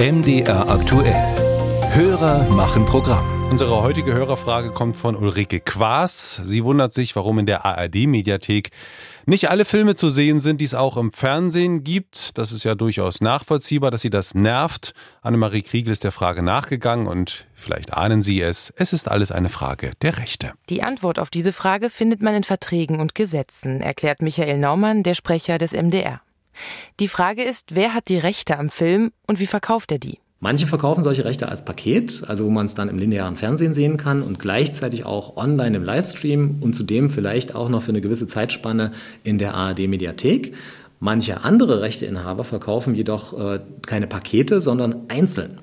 MDR aktuell. Hörer machen Programm. Unsere heutige Hörerfrage kommt von Ulrike Quaas. Sie wundert sich, warum in der ARD-Mediathek nicht alle Filme zu sehen sind, die es auch im Fernsehen gibt. Das ist ja durchaus nachvollziehbar, dass sie das nervt. Annemarie Kriegel ist der Frage nachgegangen und vielleicht ahnen Sie es, es ist alles eine Frage der Rechte. Die Antwort auf diese Frage findet man in Verträgen und Gesetzen, erklärt Michael Naumann, der Sprecher des MDR. Die Frage ist, wer hat die Rechte am Film und wie verkauft er die? Manche verkaufen solche Rechte als Paket, also wo man es dann im linearen Fernsehen sehen kann und gleichzeitig auch online im Livestream und zudem vielleicht auch noch für eine gewisse Zeitspanne in der ARD-Mediathek. Manche andere Rechteinhaber verkaufen jedoch äh, keine Pakete, sondern einzeln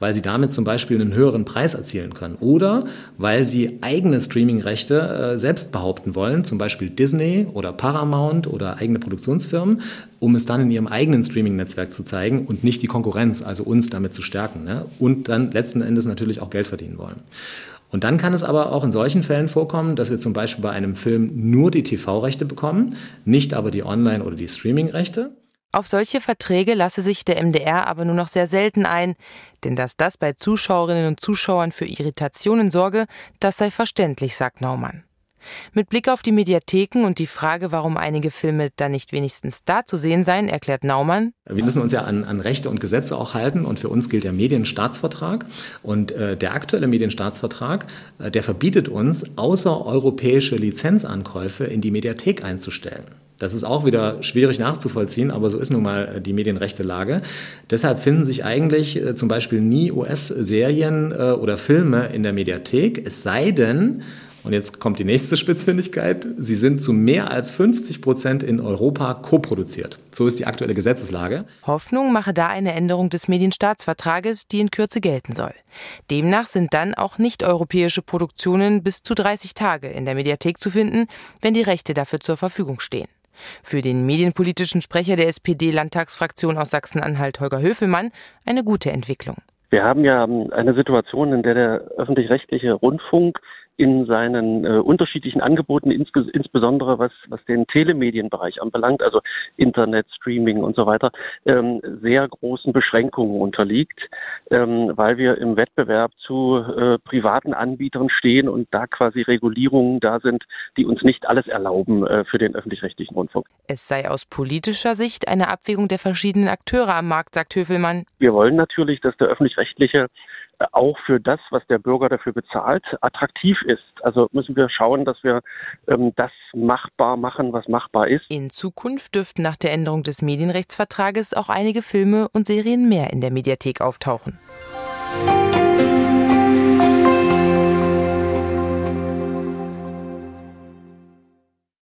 weil sie damit zum Beispiel einen höheren Preis erzielen können oder weil sie eigene Streaming-Rechte äh, selbst behaupten wollen, zum Beispiel Disney oder Paramount oder eigene Produktionsfirmen, um es dann in ihrem eigenen Streaming-Netzwerk zu zeigen und nicht die Konkurrenz, also uns damit zu stärken ne? und dann letzten Endes natürlich auch Geld verdienen wollen. Und dann kann es aber auch in solchen Fällen vorkommen, dass wir zum Beispiel bei einem Film nur die TV-Rechte bekommen, nicht aber die Online- oder die Streaming-Rechte. Auf solche Verträge lasse sich der MDR aber nur noch sehr selten ein, denn dass das bei Zuschauerinnen und Zuschauern für Irritationen sorge, das sei verständlich, sagt Naumann. Mit Blick auf die Mediatheken und die Frage, warum einige Filme da nicht wenigstens da zu sehen seien, erklärt Naumann. Wir müssen uns ja an, an Rechte und Gesetze auch halten und für uns gilt der Medienstaatsvertrag. Und äh, der aktuelle Medienstaatsvertrag, äh, der verbietet uns, außereuropäische Lizenzankäufe in die Mediathek einzustellen. Das ist auch wieder schwierig nachzuvollziehen, aber so ist nun mal äh, die medienrechte Lage. Deshalb finden sich eigentlich äh, zum Beispiel nie US-Serien äh, oder Filme in der Mediathek, es sei denn, und jetzt kommt die nächste Spitzfindigkeit. Sie sind zu mehr als 50 Prozent in Europa koproduziert. So ist die aktuelle Gesetzeslage. Hoffnung mache da eine Änderung des Medienstaatsvertrages, die in Kürze gelten soll. Demnach sind dann auch nicht-europäische Produktionen bis zu 30 Tage in der Mediathek zu finden, wenn die Rechte dafür zur Verfügung stehen. Für den medienpolitischen Sprecher der SPD-Landtagsfraktion aus Sachsen-Anhalt, Holger Höfelmann, eine gute Entwicklung. Wir haben ja eine Situation, in der der öffentlich-rechtliche Rundfunk in seinen äh, unterschiedlichen Angeboten, ins, insbesondere was, was den Telemedienbereich anbelangt, also Internet, Streaming und so weiter, ähm, sehr großen Beschränkungen unterliegt, ähm, weil wir im Wettbewerb zu äh, privaten Anbietern stehen und da quasi Regulierungen da sind, die uns nicht alles erlauben äh, für den öffentlich-rechtlichen Rundfunk. Es sei aus politischer Sicht eine Abwägung der verschiedenen Akteure am Markt, sagt Höfelmann. Wir wollen natürlich, dass der öffentlich-rechtliche auch für das, was der Bürger dafür bezahlt, attraktiv ist. Also müssen wir schauen, dass wir ähm, das machbar machen, was machbar ist. In Zukunft dürften nach der Änderung des Medienrechtsvertrages auch einige Filme und Serien mehr in der Mediathek auftauchen.